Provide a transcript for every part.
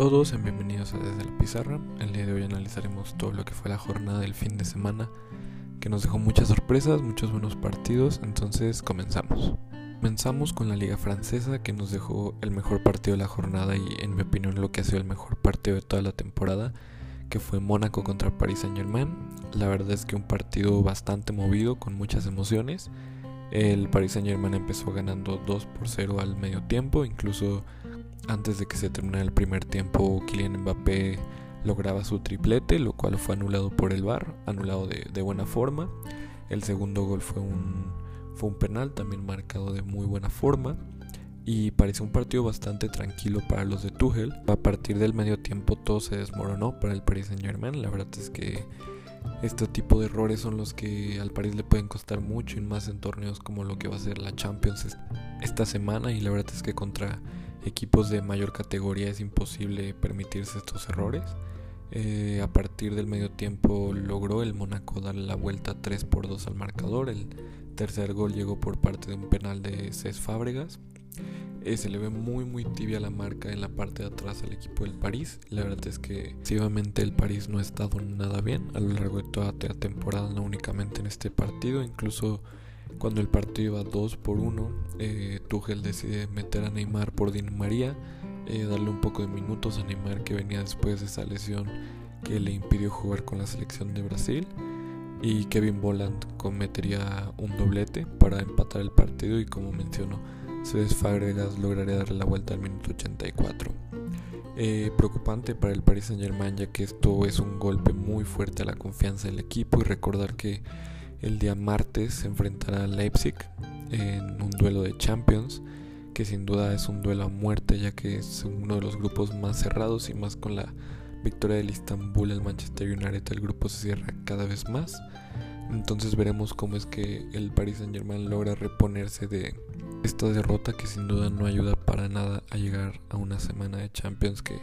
todos, bienvenidos a Desde la Pizarra. El día de hoy analizaremos todo lo que fue la jornada del fin de semana, que nos dejó muchas sorpresas, muchos buenos partidos, entonces comenzamos. Comenzamos con la Liga Francesa, que nos dejó el mejor partido de la jornada y en mi opinión lo que ha sido el mejor partido de toda la temporada, que fue Mónaco contra Paris Saint Germain. La verdad es que un partido bastante movido, con muchas emociones. El Paris Saint Germain empezó ganando 2 por 0 al medio tiempo, incluso antes de que se terminara el primer tiempo, Kylian Mbappé lograba su triplete, lo cual fue anulado por el VAR, anulado de, buena forma. El segundo gol fue un, fue un penal, también marcado de muy buena forma. Y pareció un partido bastante tranquilo para los de Tuchel. A partir del medio tiempo todo se desmoronó para el Paris Saint Germain. La verdad es que este tipo de errores son los que al París le pueden costar mucho y más en torneos como lo que va a ser la Champions esta semana. Y la verdad es que contra equipos de mayor categoría es imposible permitirse estos errores. Eh, a partir del medio tiempo logró el Mónaco dar la vuelta 3 por 2 al marcador. El tercer gol llegó por parte de un penal de Cés Fábregas. Eh, se le ve muy muy tibia la marca en la parte de atrás al equipo del París. La verdad es que efectivamente el París no ha estado nada bien a lo largo de toda la temporada, no únicamente en este partido, incluso cuando el partido iba 2 por 1, eh, Tuchel decide meter a Neymar por Di María, eh, darle un poco de minutos a Neymar que venía después de esa lesión que le impidió jugar con la selección de Brasil. Y Kevin Boland cometería un doblete para empatar el partido y como mencionó, Cés Fábregas lograría darle la vuelta al minuto 84. Eh, preocupante para el Paris Saint Germain ya que esto es un golpe muy fuerte a la confianza del equipo y recordar que el día martes se enfrentará a Leipzig en un duelo de Champions, que sin duda es un duelo a muerte ya que es uno de los grupos más cerrados y más con la victoria del Istanbul, el Manchester United, el grupo se cierra cada vez más. Entonces veremos cómo es que el Paris Saint Germain logra reponerse de esta derrota que sin duda no ayuda para nada a llegar a una semana de Champions que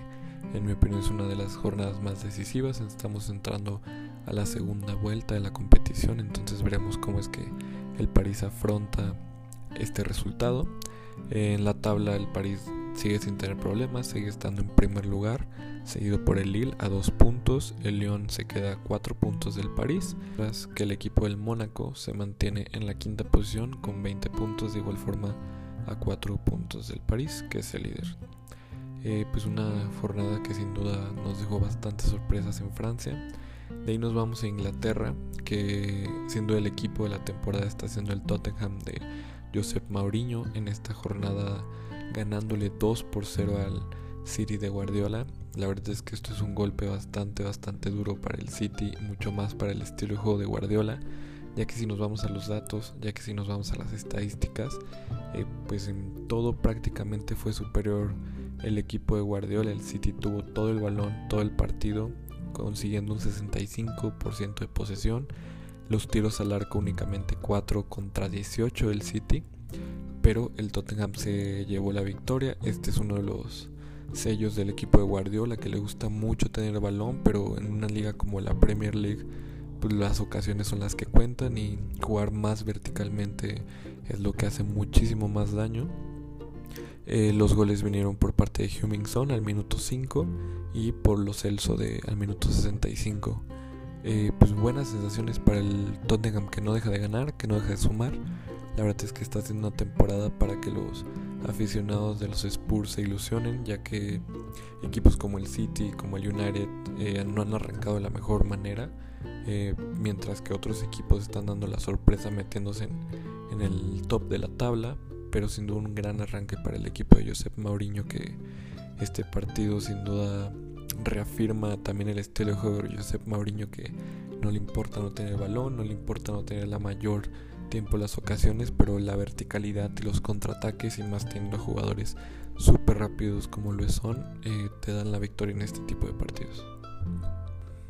en mi opinión es una de las jornadas más decisivas. Estamos entrando a la segunda vuelta de la competición, entonces veremos cómo es que el París afronta este resultado. En la tabla el París sigue sin tener problemas, sigue estando en primer lugar, seguido por el Lille a dos puntos, el Lyon se queda a cuatro puntos del París, mientras que el equipo del Mónaco se mantiene en la quinta posición con 20 puntos, de igual forma a cuatro puntos del París, que es el líder. Eh, pues una jornada que sin duda nos dejó bastantes sorpresas en Francia. De ahí nos vamos a Inglaterra, que siendo el equipo de la temporada está siendo el Tottenham de Josep Mourinho en esta jornada ganándole 2 por 0 al City de Guardiola. La verdad es que esto es un golpe bastante, bastante duro para el City, mucho más para el estilo de juego de Guardiola, ya que si nos vamos a los datos, ya que si nos vamos a las estadísticas, eh, pues en todo prácticamente fue superior el equipo de Guardiola, el City tuvo todo el balón, todo el partido, consiguiendo un 65% de posesión. Los tiros al arco únicamente 4 contra 18 del City. Pero el Tottenham se llevó la victoria. Este es uno de los sellos del equipo de Guardiola que le gusta mucho tener balón, pero en una liga como la Premier League pues las ocasiones son las que cuentan y jugar más verticalmente es lo que hace muchísimo más daño. Eh, los goles vinieron por parte de Hummingson al minuto 5 y por los Celso de, al minuto 65. Eh, pues buenas sensaciones para el Tottenham que no deja de ganar, que no deja de sumar. La verdad es que está haciendo una temporada para que los aficionados de los Spurs se ilusionen, ya que equipos como el City, como el United, eh, no han arrancado de la mejor manera, mientras que otros equipos están dando la sorpresa metiéndose en el top de la tabla pero sin duda un gran arranque para el equipo de Josep Mourinho que este partido sin duda reafirma también el estilo de juego de Josep Mourinho que no le importa no tener el balón, no le importa no tener la mayor tiempo las ocasiones, pero la verticalidad y los contraataques y más teniendo jugadores súper rápidos como lo son, eh, te dan la victoria en este tipo de partidos.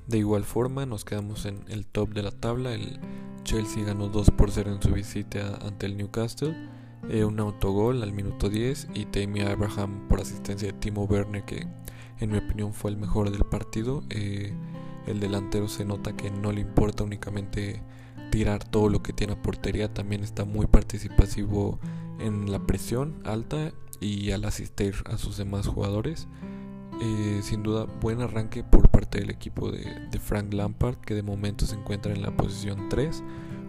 De igual forma nos quedamos en el top de la tabla, el Chelsea ganó 2 por 0 en su visita ante el Newcastle eh, un autogol al minuto 10 y Tammy Abraham por asistencia de Timo Werner que en mi opinión fue el mejor del partido. Eh, el delantero se nota que no le importa únicamente tirar todo lo que tiene a portería, también está muy participativo en la presión alta y al asistir a sus demás jugadores. Eh, sin duda, buen arranque por parte del equipo de, de, Frank Lampard, que de momento se encuentra en la posición 3,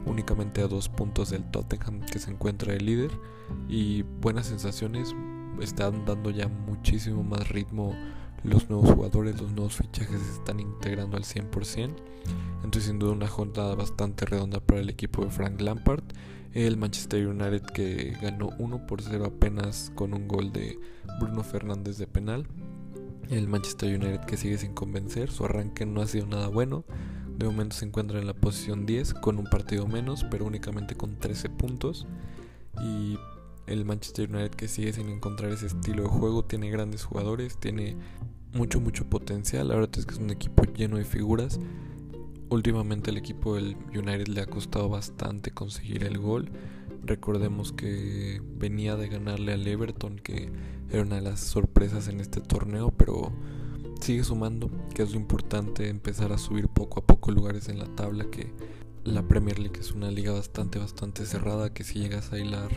únicamente a dos puntos del Tottenham, que se encuentra el líder. Y buenas sensaciones, están dando ya muchísimo más ritmo los nuevos jugadores, los nuevos fichajes se están integrando al 100%. Entonces sin duda una jornada bastante redonda para el equipo de Frank Lampard. El Manchester United que ganó 1 por 0 apenas con un gol de Bruno Fernández de penal. El Manchester United que sigue sin convencer, su arranque no ha sido nada bueno. De momento se encuentra en la posición 10 con un partido menos, pero únicamente con 13 puntos. Y el Manchester United que sigue sin encontrar ese estilo de juego, tiene grandes jugadores, tiene mucho, mucho potencial. La verdad es que es un equipo lleno de figuras. Últimamente el equipo del United le ha costado bastante conseguir el gol. Recordemos que venía de ganarle al Everton, que era una de las sorpresas en este torneo, pero sigue sumando, que es lo importante, empezar a subir poco a poco lugares en la tabla, que la Premier League es una liga bastante, bastante cerrada, que si llegas a hilar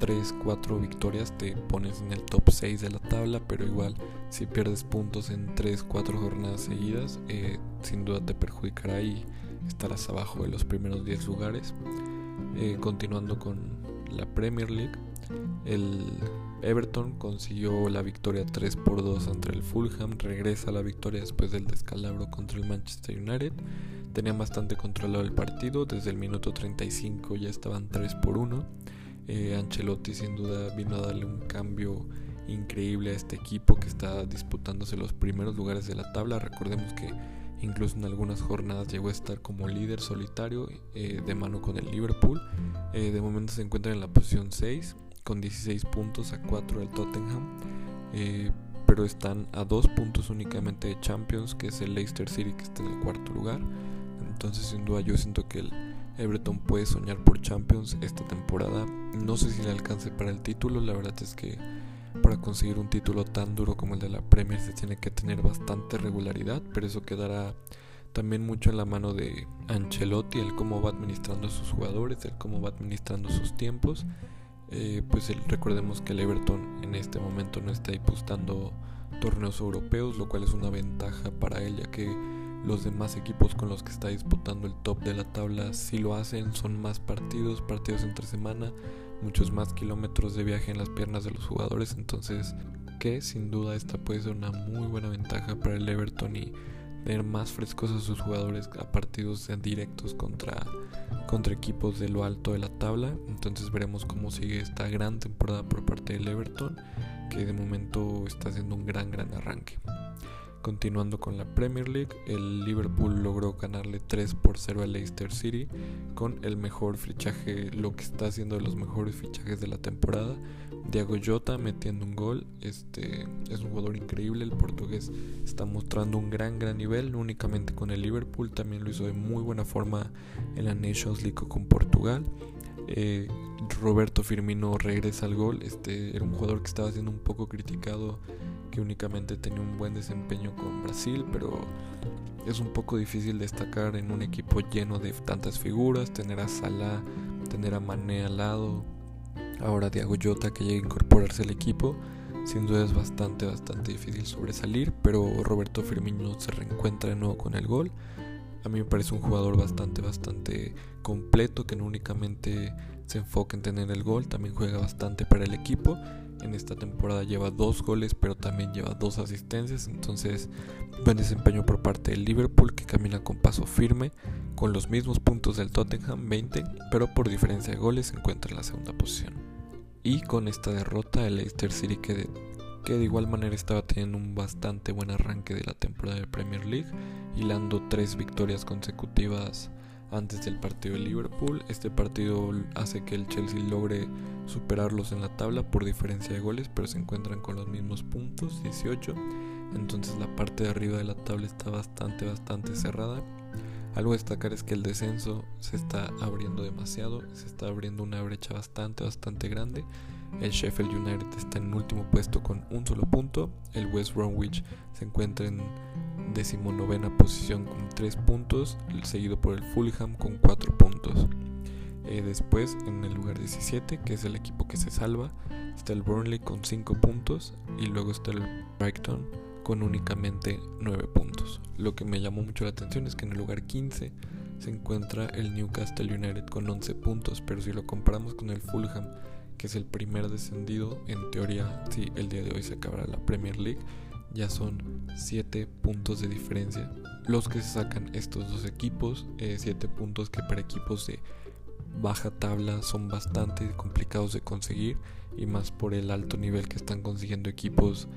3, 4 victorias te pones en el top 6 de la tabla, pero igual si pierdes puntos en 3, 4 jornadas seguidas, eh, sin duda te perjudicará y estarás abajo de los primeros 10 lugares. Eh, continuando con la Premier League, el Everton consiguió la victoria 3 por 2 ante el Fulham, regresa la victoria después del descalabro contra el Manchester United. Tenían bastante controlado el partido, desde el minuto 35 ya estaban 3 por 1 eh, Ancelotti sin duda vino a darle un cambio increíble a este equipo que está disputándose los primeros lugares de la tabla. Recordemos que incluso en algunas jornadas llegó a estar como líder solitario eh, de mano con el Liverpool. Eh, de momento se encuentra en la posición 6 con 16 puntos a 4 del Tottenham. pero están a 2 puntos únicamente de Champions, que es el Leicester City que está en el cuarto lugar. Entonces sin duda yo siento que el Everton puede soñar por Champions esta temporada. No sé si le alcance para el título, la verdad es que para conseguir un título tan duro como el de la Premier se tiene que tener bastante regularidad, pero eso quedará también mucho en la mano de Ancelotti, el cómo va administrando a sus jugadores, el cómo va administrando sus tiempos. Eh, pues recordemos que el Everton en este momento no está disputando torneos europeos, lo cual es una ventaja para él, ya que los demás equipos con los que está disputando el top de la tabla si lo hacen, son más partidos, partidos entre semana, muchos más kilómetros de viaje en las piernas de los jugadores, entonces que sin duda esta puede ser una muy buena ventaja para el Everton y tener más frescos a sus jugadores a partidos directos contra, contra equipos de lo alto de la tabla. Entonces veremos cómo sigue esta gran temporada por parte del Everton, que de momento está haciendo un gran, gran arranque. Continuando con la Premier League, el Liverpool logró ganarle 3 por 0 al Leicester City con el mejor fichaje, lo que está haciendo de los mejores fichajes de la temporada. Diago Jota metiendo un gol, este es un jugador increíble, el portugués está mostrando un gran gran nivel, no únicamente con el Liverpool, también lo hizo de muy buena forma en la Nations League con Portugal. Eh, Roberto Firmino regresa al gol, este era un jugador que estaba siendo un poco criticado que únicamente tenía un buen desempeño con Brasil, pero es un poco difícil destacar en un equipo lleno de tantas figuras, tener a Salah, tener a Mané al lado, ahora Diago Jota que llega a incorporarse al equipo, sin duda es bastante, bastante difícil sobresalir, pero Roberto Firmino se reencuentra de nuevo con el gol. A mí me parece un jugador bastante, bastante completo que no únicamente se enfoca en tener el gol, también juega bastante para el equipo en esta temporada lleva dos goles, pero también lleva dos asistencias. Entonces, buen desempeño por parte del Liverpool que camina con paso firme, con los mismos puntos del Tottenham, 20, pero por diferencia de goles se encuentra en la segunda posición. Y con esta derrota, el Leicester City que de, que de igual manera estaba teniendo un bastante buen arranque de la temporada de Premier League, hilando tres victorias consecutivas antes del partido de Liverpool. Este partido hace que el Chelsea logre superarlos en la tabla por diferencia de goles, pero se encuentran con los mismos puntos, 18. Entonces la parte de arriba de la tabla está bastante, bastante cerrada. Algo a destacar es que el descenso se está abriendo demasiado, se está abriendo una brecha bastante, bastante grande. El Sheffield United está en último puesto con un solo punto. El West Bromwich se encuentra en decimonovena posición con 3 puntos, seguido por el Fulham con 4 puntos. Eh, después, en el lugar 17, que es el equipo que se salva, está el Burnley con 5 puntos y luego está el Brighton con únicamente 9 puntos. Lo que me llamó mucho la atención es que en el lugar 15 se encuentra el Newcastle United con 11 puntos, pero si lo comparamos con el Fulham, que es el primer descendido, en teoría, si el día de hoy se acabará la Premier League, ya son 7 puntos de diferencia. Los que se sacan estos dos equipos, 7 eh, puntos que para equipos de baja tabla son bastante complicados de conseguir y más por el alto nivel que están consiguiendo equipos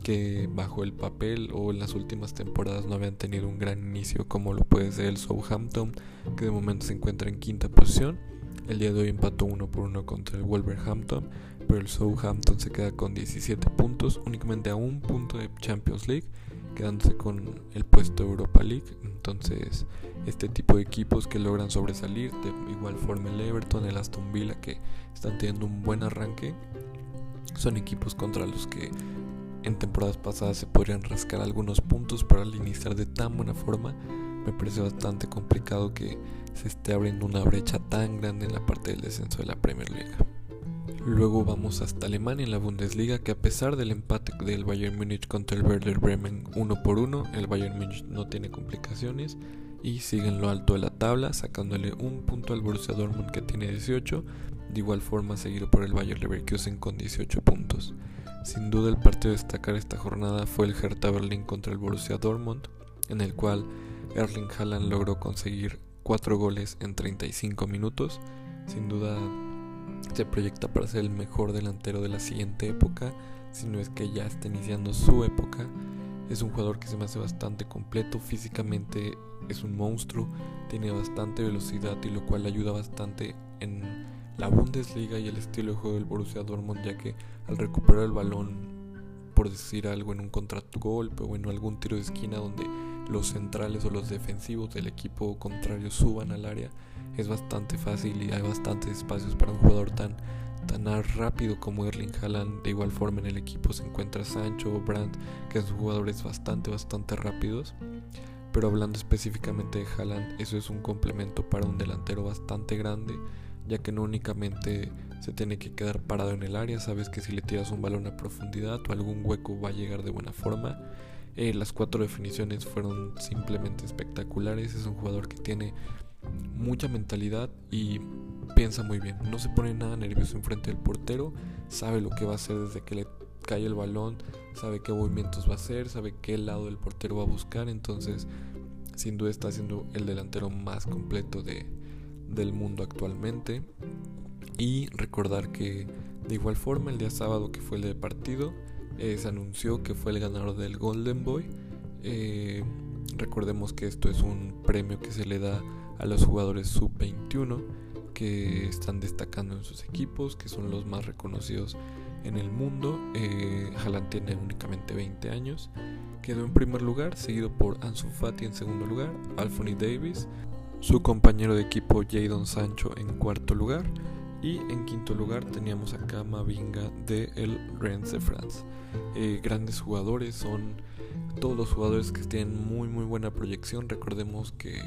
que bajo el papel o en las últimas temporadas no habían tenido un gran inicio como lo puede ser el Southampton que de momento se encuentra en quinta posición el día de hoy empató uno por uno contra el Wolverhampton pero el Southampton se queda con 17 puntos únicamente a un punto de Champions League quedándose con el puesto de Europa League. Entonces, este tipo de equipos que logran sobresalir, de igual forma el Everton, el Aston Villa, que están teniendo un buen arranque, son equipos contra los que en temporadas pasadas se podrían rascar algunos puntos, pero al iniciar de tan buena forma, me parece bastante complicado que se esté abriendo una brecha tan grande en la parte del descenso de la Premier League. Luego vamos hasta Alemania en la Bundesliga, que a pesar del empate del Bayern Múnich contra el Werder Bremen 1 por 1, el Bayern Múnich no tiene complicaciones y sigue en lo alto de la tabla, sacándole un punto al Borussia Dortmund que tiene 18, de igual forma seguido por el Bayern Leverkusen con 18 puntos. Sin duda el partido de destacar esta jornada fue el Hertha Berlin contra el Borussia Dortmund, en el cual Erling Haaland logró conseguir 4 goles en 35 minutos, sin duda se proyecta para ser el mejor delantero de la siguiente época, si no es que ya está iniciando su época. Es un jugador que se me hace bastante completo, físicamente es un monstruo, tiene bastante velocidad y lo cual ayuda bastante en la Bundesliga y el estilo de juego del Borussia Dortmund, ya que al recuperar el balón, por decir algo, en un contragolpe o en algún tiro de esquina donde los centrales o los defensivos del equipo contrario suban al área, es bastante fácil y hay bastantes espacios para un jugador tan, tan rápido como Erling Haaland. De igual forma en el equipo se encuentra Sancho o Brandt, que son jugadores bastante, bastante rápidos. Pero hablando específicamente de Haaland, eso es un complemento para un delantero bastante grande, ya que no únicamente se tiene que quedar parado en el área, sabes que si le tiras un balón a profundidad o algún hueco va a llegar de buena forma. Eh, las cuatro definiciones fueron simplemente espectaculares, es un jugador que tiene mucha mentalidad y piensa muy bien. No se pone nada nervioso enfrente del portero, sabe lo que va a hacer desde que le cae el balón, sabe qué movimientos va a hacer, sabe qué lado del portero va a buscar, entonces sin duda está siendo el delantero más completo de, del mundo actualmente. Y recordar que de igual forma el día sábado que fue el de partido, eh, se anunció que fue el ganador del Golden Boy. Eh, recordemos que esto es un premio que se le da a los jugadores sub-21 que están destacando en sus equipos, que son los más reconocidos en el mundo. Eh, tiene únicamente 20 años. Quedó en primer lugar, seguido por Ansu Fati en segundo lugar, Alphony Davis, su compañero de equipo Jadon Sancho en cuarto lugar y en quinto lugar teníamos a Kamavinga de el Rennes de France. Eh, grandes jugadores, son todos los jugadores que tienen muy muy buena proyección. Recordemos que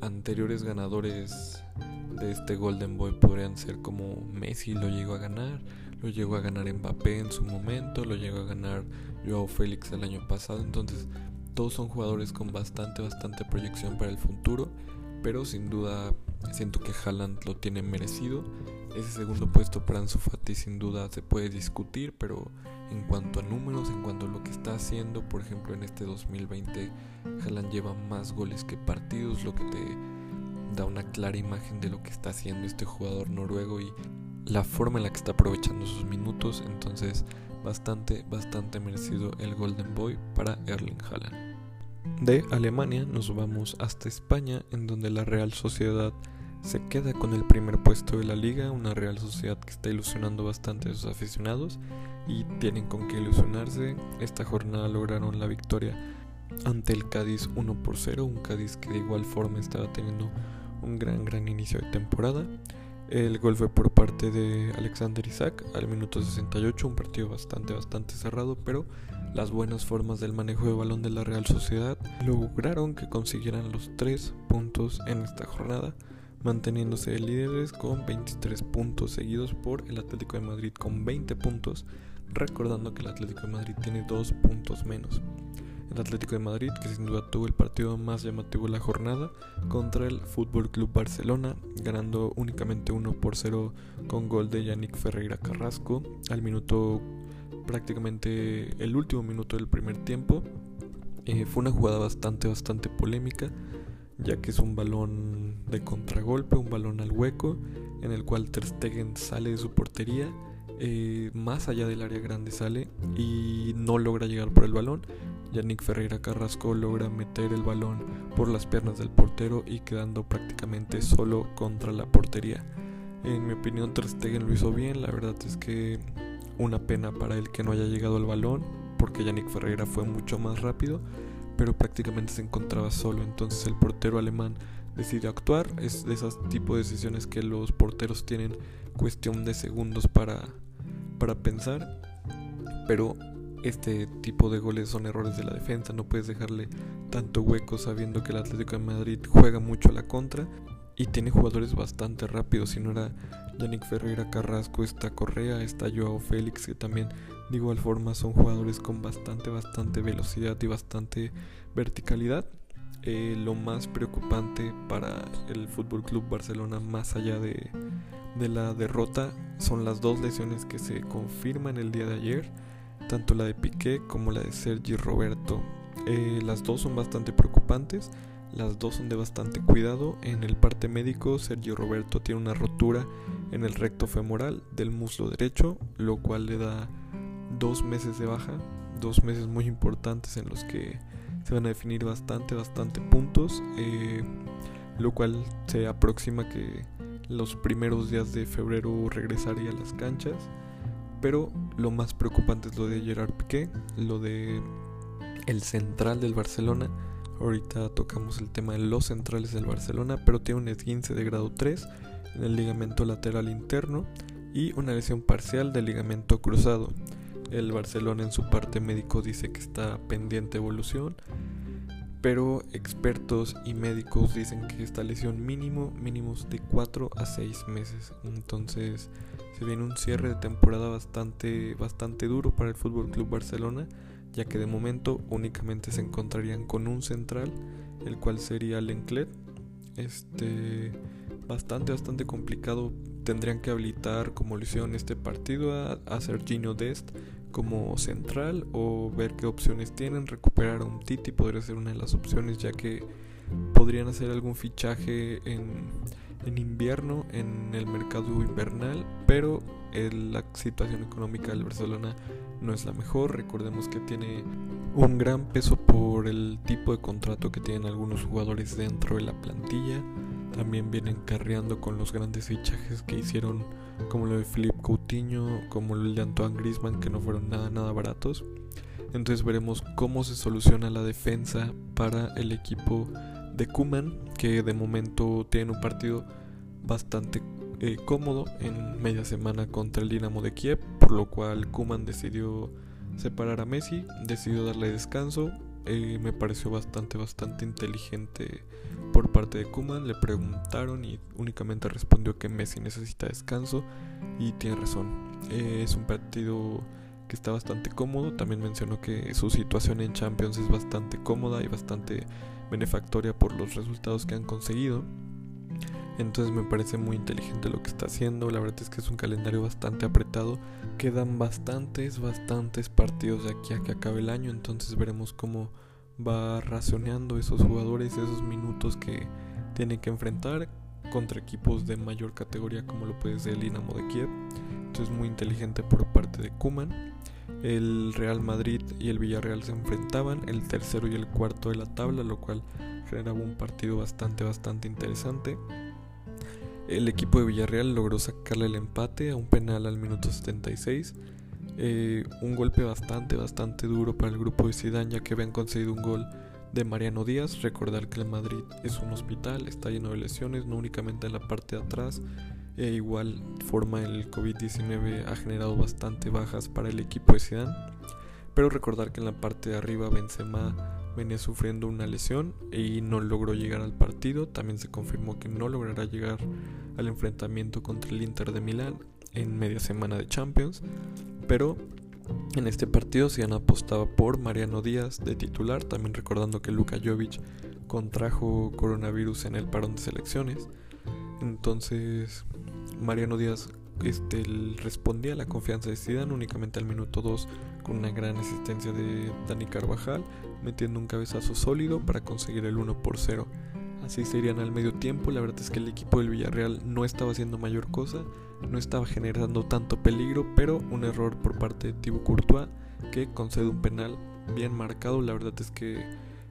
anteriores ganadores de este Golden Boy podrían ser como Messi lo llegó a ganar, lo llegó a ganar Mbappé en su momento, lo llegó a ganar Joao Félix el año pasado, entonces todos son jugadores con bastante bastante proyección para el futuro, pero sin duda siento que Haaland lo tiene merecido. Ese segundo puesto para Ansu Fati sin duda se puede discutir, pero en cuanto a números, en cuanto a lo que está haciendo, por ejemplo en este 2020 Haaland lleva más goles que partidos, lo que te da una clara imagen de lo que está haciendo este jugador noruego y la forma en la que está aprovechando sus minutos, entonces bastante, bastante merecido el Golden Boy para Erling Haaland. De Alemania nos vamos hasta España, en donde la Real Sociedad se queda con el primer puesto de la liga, una Real Sociedad que está ilusionando bastante a sus aficionados y tienen con qué ilusionarse. Esta jornada lograron la victoria ante el Cádiz 1 por 0, un Cádiz que de igual forma estaba teniendo un gran gran inicio de temporada. El gol fue por parte de Alexander Isaac al minuto 68, un partido bastante bastante cerrado, pero las buenas formas del manejo de balón de la Real Sociedad lograron que consiguieran los 3 puntos en esta jornada manteniéndose líderes con 23 puntos seguidos por el Atlético de Madrid con 20 puntos, recordando que el Atlético de Madrid tiene dos puntos menos. El Atlético de Madrid, que sin duda tuvo el partido más llamativo de la jornada, contra el Fútbol Club Barcelona, ganando únicamente 1 por 0 con gol de Yannick Ferreira Carrasco al minuto prácticamente el último minuto del primer tiempo. Eh, fue una jugada bastante, bastante polémica, ya que es un balón de contragolpe, un balón al hueco, en el cual Ter Stegen sale de su portería, eh, más allá del área grande sale y no logra llegar por el balón. Yannick Ferreira Carrasco logra meter el balón por las piernas del portero y quedando prácticamente solo contra la portería. En mi opinión Ter Stegen lo hizo bien, la verdad es que una pena para él que no haya llegado al balón, porque Yannick Ferreira fue mucho más rápido, pero prácticamente se encontraba solo, entonces el portero alemán decidió actuar, es de esos tipos de decisiones que los porteros tienen cuestión de segundos para, para pensar, pero este tipo de goles son errores de la defensa, no puedes dejarle tanto hueco sabiendo que el Atlético de Madrid juega mucho a la contra y tiene jugadores bastante rápidos, si no era Yannick Ferreira Carrasco, está Correa, está Joao Félix, que también de igual forma son jugadores con bastante, bastante velocidad y bastante verticalidad. Eh, lo más preocupante para el Fútbol Club Barcelona, más allá de, de la derrota, son las dos lesiones que se confirman el día de ayer, tanto la de Piqué como la de Sergi Roberto. Eh, las dos son bastante preocupantes. Las dos son de bastante cuidado. En el parte médico, Sergio Roberto tiene una rotura en el recto femoral del muslo derecho, lo cual le da dos meses de baja, dos meses muy importantes en los que se van a definir bastante, bastante puntos, eh, lo cual se aproxima que los primeros días de febrero regresaría a las canchas. Pero lo más preocupante es lo de Gerard Piqué, lo de el central del Barcelona, Ahorita tocamos el tema de los centrales del Barcelona, pero tiene un esguince de grado 3 en el ligamento lateral interno y una lesión parcial del ligamento cruzado. El Barcelona en su parte médico dice que está pendiente evolución, pero expertos y médicos dicen que esta lesión mínimo, mínimos de 4 a 6 meses. Entonces se viene un cierre de temporada bastante, bastante duro para el Fútbol Club Barcelona ya que de momento únicamente se encontrarían con un central, el cual sería Lenclet. Este bastante bastante complicado. Tendrían que habilitar como lo hicieron este partido a, a Serginho Dest como central o ver qué opciones tienen. Recuperar a un Titi podría ser una de las opciones ya que podrían hacer algún fichaje en, en invierno en el mercado invernal, pero la situación económica del Barcelona no es la mejor. Recordemos que tiene un gran peso por el tipo de contrato que tienen algunos jugadores dentro de la plantilla. También vienen carreando con los grandes fichajes que hicieron, como lo de Philippe Coutinho, como el de Antoine Griezmann, que no fueron nada, nada baratos. Entonces veremos cómo se soluciona la defensa para el equipo de Kuman, que de momento tiene un partido bastante eh, cómodo en media semana contra el Dinamo de Kiev, por lo cual Kuman decidió separar a Messi, decidió darle descanso. Eh, me pareció bastante, bastante inteligente por parte de Kuman. Le preguntaron y únicamente respondió que Messi necesita descanso y tiene razón. Eh, es un partido que está bastante cómodo. También mencionó que su situación en Champions es bastante cómoda y bastante benefactoria por los resultados que han conseguido. Entonces me parece muy inteligente lo que está haciendo. La verdad es que es un calendario bastante apretado. Quedan bastantes, bastantes partidos de aquí a que acabe el año. Entonces veremos cómo va racionando esos jugadores, esos minutos que tienen que enfrentar contra equipos de mayor categoría como lo puede ser el Dinamo de Kiev. Entonces muy inteligente por parte de Kuman. El Real Madrid y el Villarreal se enfrentaban, el tercero y el cuarto de la tabla, lo cual generaba un partido bastante, bastante interesante. El equipo de Villarreal logró sacarle el empate a un penal al minuto 76. Eh, un golpe bastante, bastante duro para el grupo de Zidane ya que habían conseguido un gol de Mariano Díaz. Recordar que el Madrid es un hospital, está lleno de lesiones, no únicamente en la parte de atrás. E igual forma el COVID-19 ha generado bastante bajas para el equipo de Zidane. Pero recordar que en la parte de arriba Benzema venía sufriendo una lesión y no logró llegar al partido. También se confirmó que no logrará llegar al enfrentamiento contra el Inter de Milán en media semana de Champions. Pero En este partido se han apostado por Mariano Díaz de titular, también recordando que Luka Jovic contrajo coronavirus en el parón de selecciones. Entonces, Mariano Díaz este, respondía a la confianza de Zidane únicamente al minuto 2 con una gran asistencia de Dani Carvajal, metiendo un cabezazo sólido para conseguir el 1 por 0. Así serían al medio tiempo, la verdad es que el equipo del Villarreal no estaba haciendo mayor cosa, no estaba generando tanto peligro, pero un error por parte de Thibaut Courtois que concede un penal bien marcado, la verdad es que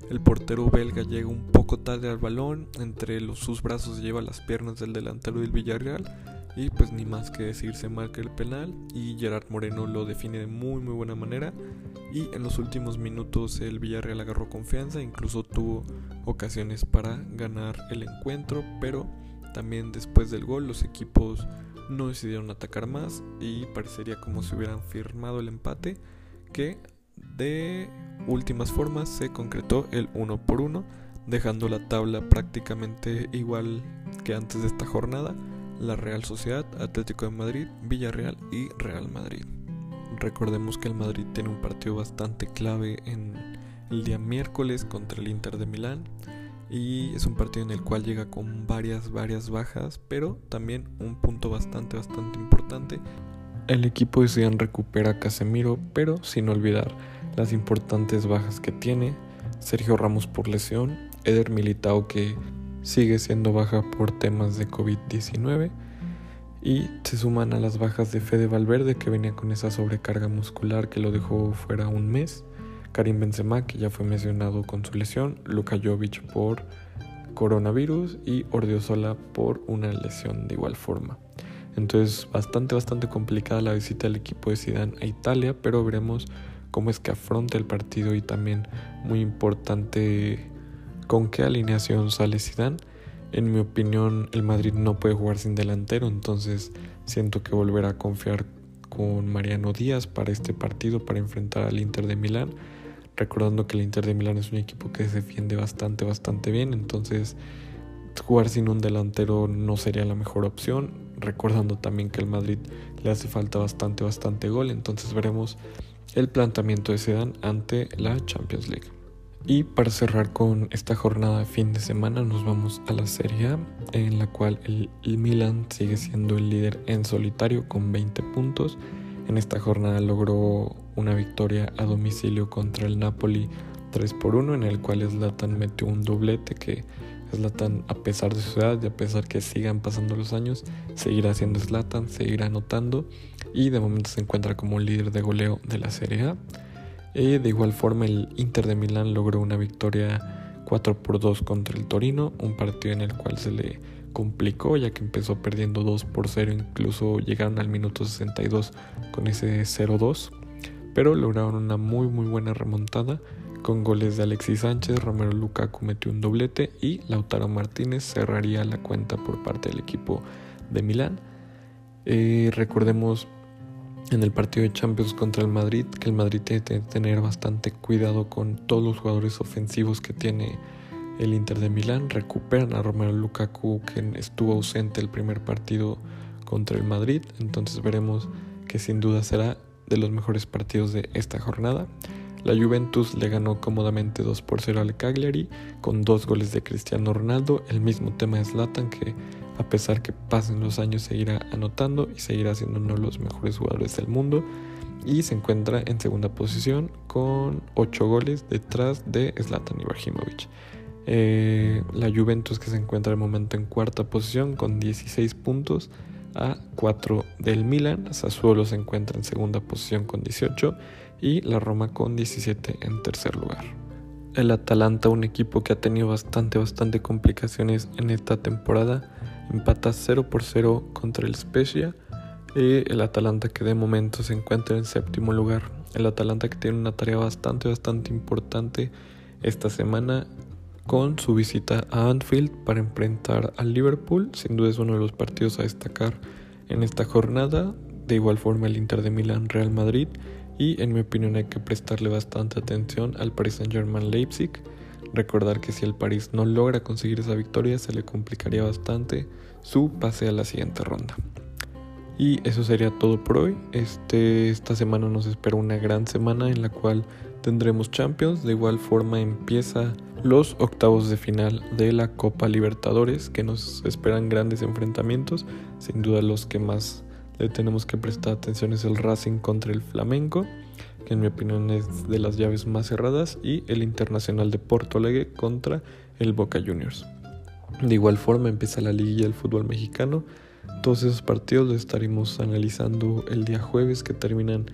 el portero belga llega un poco tarde al balón, entre los, sus brazos lleva las piernas del delantero del Villarreal y pues ni más que decir se marca el penal y Gerard Moreno lo define de muy muy buena manera. Y en los últimos minutos el Villarreal agarró confianza, incluso tuvo ocasiones para ganar el encuentro, pero también después del gol los equipos no decidieron atacar más y parecería como si hubieran firmado el empate que de últimas formas se concretó el 1 por 1 dejando la tabla prácticamente igual que antes de esta jornada la Real Sociedad, Atlético de Madrid, Villarreal y Real Madrid. Recordemos que el Madrid tiene un partido bastante clave en el día miércoles contra el Inter de Milán y es un partido en el cual llega con varias varias bajas, pero también un punto bastante bastante importante. El equipo de Zidane recupera a Casemiro, pero sin olvidar las importantes bajas que tiene, Sergio Ramos por lesión, Eder Militao que sigue siendo baja por temas de COVID-19 y se suman a las bajas de Fede Valverde que venía con esa sobrecarga muscular que lo dejó fuera un mes, Karim Benzema que ya fue mencionado con su lesión, Luka Jovic por coronavirus y Ordiozola por una lesión de igual forma. Entonces bastante bastante complicada la visita del equipo de Zidane a Italia, pero veremos cómo es que afronta el partido y también muy importante con qué alineación sale Zidane. En mi opinión, el Madrid no puede jugar sin delantero, entonces siento que volverá a confiar con Mariano Díaz para este partido, para enfrentar al Inter de Milán. Recordando que el Inter de Milán es un equipo que se defiende bastante, bastante bien, entonces jugar sin un delantero no sería la mejor opción. Recordando también que el Madrid le hace falta bastante, bastante gol, entonces veremos el planteamiento de Zidane ante la Champions League. Y para cerrar con esta jornada de fin de semana nos vamos a la Serie A, en la cual el, Milan sigue siendo el líder en solitario con 20 puntos. En esta jornada logró una victoria a domicilio contra el Napoli 3 por 1, en el cual Zlatan metió un doblete que Zlatan, a pesar de su edad y a pesar que sigan pasando los años, seguirá siendo Zlatan, seguirá anotando y de momento se encuentra como líder de goleo de la Serie A. De igual forma el Inter de Milán logró una victoria 4 por 2 contra el Torino, un partido en el cual se le complicó ya que empezó perdiendo 2 por 0, incluso llegaron al minuto 62 con ese 0-2, pero lograron una muy muy buena remontada con goles de Alexis Sánchez, Romero Lukaku metió un doblete y Lautaro Martínez cerraría la cuenta por parte del equipo de Milán. Eh, recordemos en el partido de Champions contra el Madrid, que el Madrid tiene que tener bastante cuidado con todos los jugadores ofensivos que tiene el Inter de Milán. Recuperan a Romero Lukaku, que estuvo ausente el primer partido contra el Madrid. Entonces veremos que sin duda será de los mejores partidos de esta jornada. La Juventus le ganó cómodamente 2 por 0 al Cagliari con dos goles de Cristiano Ronaldo. El mismo tema de Zlatan que a pesar que pasen los años seguirá anotando y seguirá siendo uno de los mejores jugadores del mundo y se encuentra en segunda posición con 8 goles detrás de Zlatan Ibrahimovic. Eh, la Juventus que se encuentra de momento en cuarta posición con 16 puntos a 4 del Milan, Sassuolo se encuentra en segunda posición con 18 y la Roma con 17 en tercer lugar. El Atalanta, un equipo que ha tenido bastante, bastante complicaciones en esta temporada, empata 0 por 0 contra el Spezia y el Atalanta que de momento se encuentra en séptimo lugar. El Atalanta que tiene una tarea bastante, bastante importante esta semana con su visita a Anfield para enfrentar al Liverpool. Sin duda es uno de los partidos a destacar en esta jornada. De igual forma el Inter de Milán, Real Madrid. Y en mi opinión hay que prestarle bastante atención al Paris Saint Germain Leipzig Recordar que si el París no logra conseguir esa victoria se le complicaría bastante su pase a la siguiente ronda. Y eso sería todo por hoy. Este, esta semana nos espera una gran semana en la cual tendremos Champions. De igual forma empieza los octavos de final de la Copa Libertadores, que nos esperan grandes enfrentamientos. Sin duda los que más le tenemos que prestar atención es el Racing contra el Flamengo, que en mi opinión es de las llaves más cerradas, y el Internacional de Porto Alegre contra el Boca Juniors. De igual forma empieza la liguilla del fútbol mexicano. Todos esos partidos los estaremos analizando el día jueves que terminan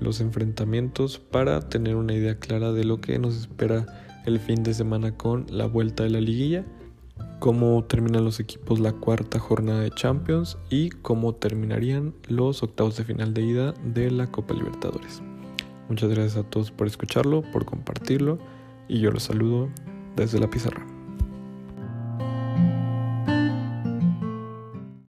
los enfrentamientos para tener una idea clara de lo que nos espera el fin de semana con la vuelta de la liguilla, cómo terminan los equipos la cuarta jornada de Champions y cómo terminarían los octavos de final de ida de la Copa Libertadores. Muchas gracias a todos por escucharlo, por compartirlo y yo los saludo desde la pizarra.